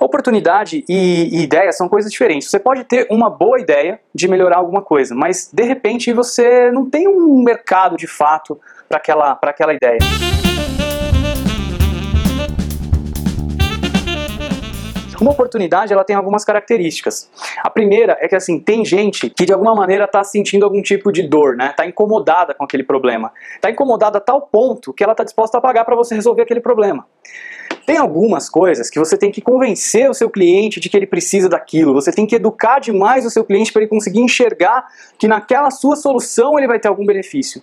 Oportunidade e, e ideia são coisas diferentes. Você pode ter uma boa ideia de melhorar alguma coisa, mas de repente você não tem um mercado de fato para aquela, aquela ideia. Uma oportunidade, ela tem algumas características. A primeira é que assim, tem gente que de alguma maneira está sentindo algum tipo de dor, né? Está incomodada com aquele problema. Está incomodada a tal ponto que ela está disposta a pagar para você resolver aquele problema. Tem algumas coisas que você tem que convencer o seu cliente de que ele precisa daquilo. Você tem que educar demais o seu cliente para ele conseguir enxergar que naquela sua solução ele vai ter algum benefício.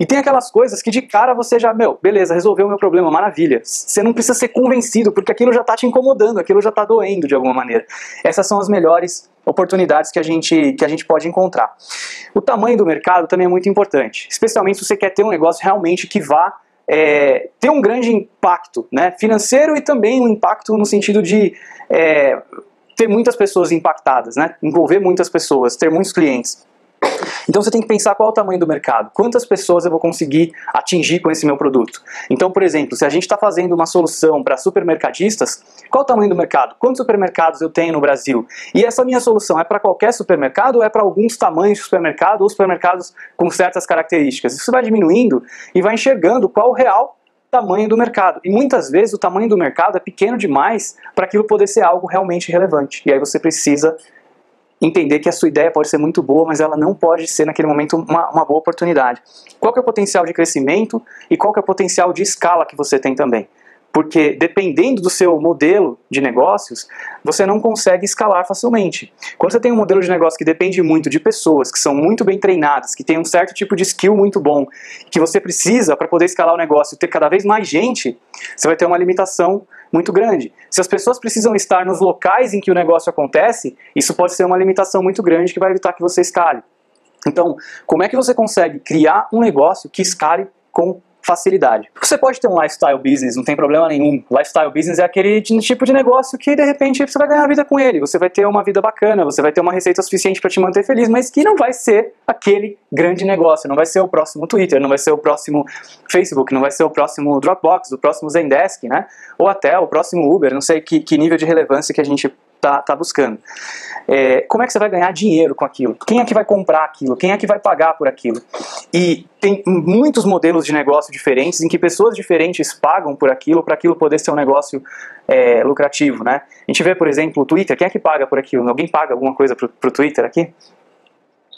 E tem aquelas coisas que de cara você já, meu, beleza, resolveu o meu problema, maravilha. Você não precisa ser convencido porque aquilo já está te incomodando, aquilo já está doendo de alguma maneira. Essas são as melhores oportunidades que a gente que a gente pode encontrar. O tamanho do mercado também é muito importante, especialmente se você quer ter um negócio realmente que vá é, ter um grande impacto né, financeiro e também um impacto no sentido de é, ter muitas pessoas impactadas, né, envolver muitas pessoas, ter muitos clientes. Então você tem que pensar qual é o tamanho do mercado, quantas pessoas eu vou conseguir atingir com esse meu produto. Então, por exemplo, se a gente está fazendo uma solução para supermercadistas, qual é o tamanho do mercado? Quantos supermercados eu tenho no Brasil? E essa minha solução é para qualquer supermercado ou é para alguns tamanhos de supermercado ou supermercados com certas características? Isso vai diminuindo e vai enxergando qual o real tamanho do mercado. E muitas vezes o tamanho do mercado é pequeno demais para aquilo poder ser algo realmente relevante. E aí você precisa entender que a sua ideia pode ser muito boa, mas ela não pode ser naquele momento uma, uma boa oportunidade. Qual que é o potencial de crescimento e qual que é o potencial de escala que você tem também? Porque dependendo do seu modelo de negócios, você não consegue escalar facilmente. Quando você tem um modelo de negócio que depende muito de pessoas que são muito bem treinadas, que têm um certo tipo de skill muito bom, que você precisa para poder escalar o negócio e ter cada vez mais gente, você vai ter uma limitação muito grande. Se as pessoas precisam estar nos locais em que o negócio acontece, isso pode ser uma limitação muito grande que vai evitar que você escale. Então, como é que você consegue criar um negócio que escale com facilidade. Você pode ter um lifestyle business, não tem problema nenhum. Lifestyle business é aquele tipo de negócio que de repente você vai ganhar vida com ele, você vai ter uma vida bacana, você vai ter uma receita suficiente para te manter feliz, mas que não vai ser aquele grande negócio, não vai ser o próximo Twitter, não vai ser o próximo Facebook, não vai ser o próximo Dropbox, o próximo Zendesk, né? Ou até o próximo Uber, não sei que, que nível de relevância que a gente tá, tá buscando. É, como é que você vai ganhar dinheiro com aquilo? Quem é que vai comprar aquilo? Quem é que vai pagar por aquilo? E tem muitos modelos de negócio diferentes em que pessoas diferentes pagam por aquilo para aquilo poder ser um negócio é, lucrativo, né? A gente vê, por exemplo, o Twitter. Quem é que paga por aquilo? Alguém paga alguma coisa para o Twitter aqui?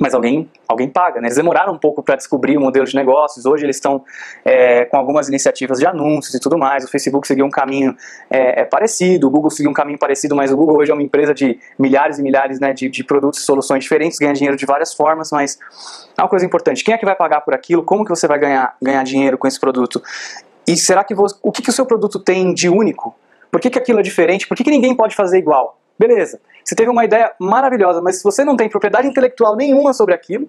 Mas alguém, alguém paga. Né? Eles demoraram um pouco para descobrir o modelo de negócios, hoje eles estão é, com algumas iniciativas de anúncios e tudo mais. O Facebook seguiu um caminho é, é, parecido, o Google seguiu um caminho parecido, mas o Google hoje é uma empresa de milhares e milhares né, de, de produtos e soluções diferentes, ganha dinheiro de várias formas, mas é uma coisa importante. Quem é que vai pagar por aquilo? Como que você vai ganhar, ganhar dinheiro com esse produto? E será que você, o que, que o seu produto tem de único? Por que, que aquilo é diferente? Por que, que ninguém pode fazer igual? Beleza. Você teve uma ideia maravilhosa, mas se você não tem propriedade intelectual nenhuma sobre aquilo,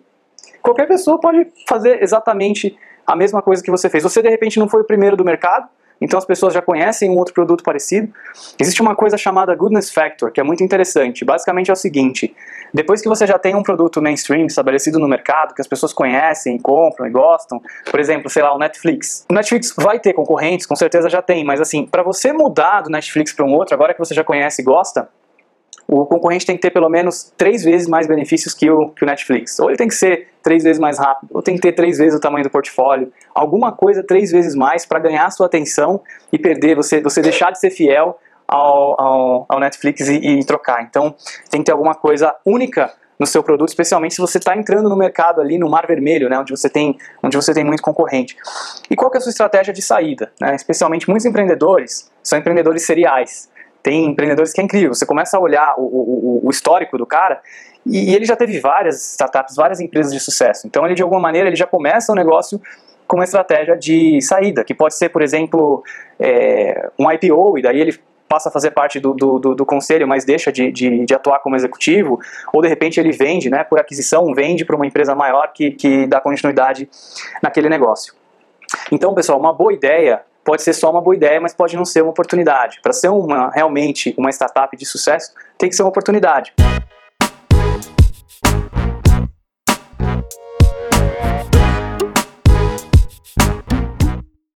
qualquer pessoa pode fazer exatamente a mesma coisa que você fez. Você de repente não foi o primeiro do mercado, então as pessoas já conhecem um outro produto parecido. Existe uma coisa chamada Goodness Factor, que é muito interessante. Basicamente é o seguinte: depois que você já tem um produto mainstream estabelecido no mercado, que as pessoas conhecem, compram e gostam, por exemplo, sei lá, o Netflix. O Netflix vai ter concorrentes, com certeza já tem, mas assim, para você mudar do Netflix para um outro, agora que você já conhece e gosta, o concorrente tem que ter pelo menos três vezes mais benefícios que o, que o Netflix. Ou ele tem que ser três vezes mais rápido, ou tem que ter três vezes o tamanho do portfólio. Alguma coisa três vezes mais para ganhar sua atenção e perder, você, você deixar de ser fiel ao, ao, ao Netflix e, e trocar. Então tem que ter alguma coisa única no seu produto, especialmente se você está entrando no mercado ali no mar vermelho, né, onde você tem onde você tem muito concorrente. E qual que é a sua estratégia de saída? Né? Especialmente muitos empreendedores são empreendedores seriais. Tem empreendedores que é incrível. Você começa a olhar o, o, o histórico do cara e ele já teve várias startups, várias empresas de sucesso. Então ele de alguma maneira ele já começa o negócio com uma estratégia de saída, que pode ser, por exemplo, é, um IPO, e daí ele passa a fazer parte do, do, do, do conselho, mas deixa de, de, de, atuar como executivo, ou de repente ele vende, né, por aquisição, vende para uma empresa maior que, que dá continuidade naquele negócio. Então, pessoal, uma boa ideia pode ser só uma boa ideia, mas pode não ser uma oportunidade. Para ser uma, realmente uma startup de sucesso, tem que ser uma oportunidade.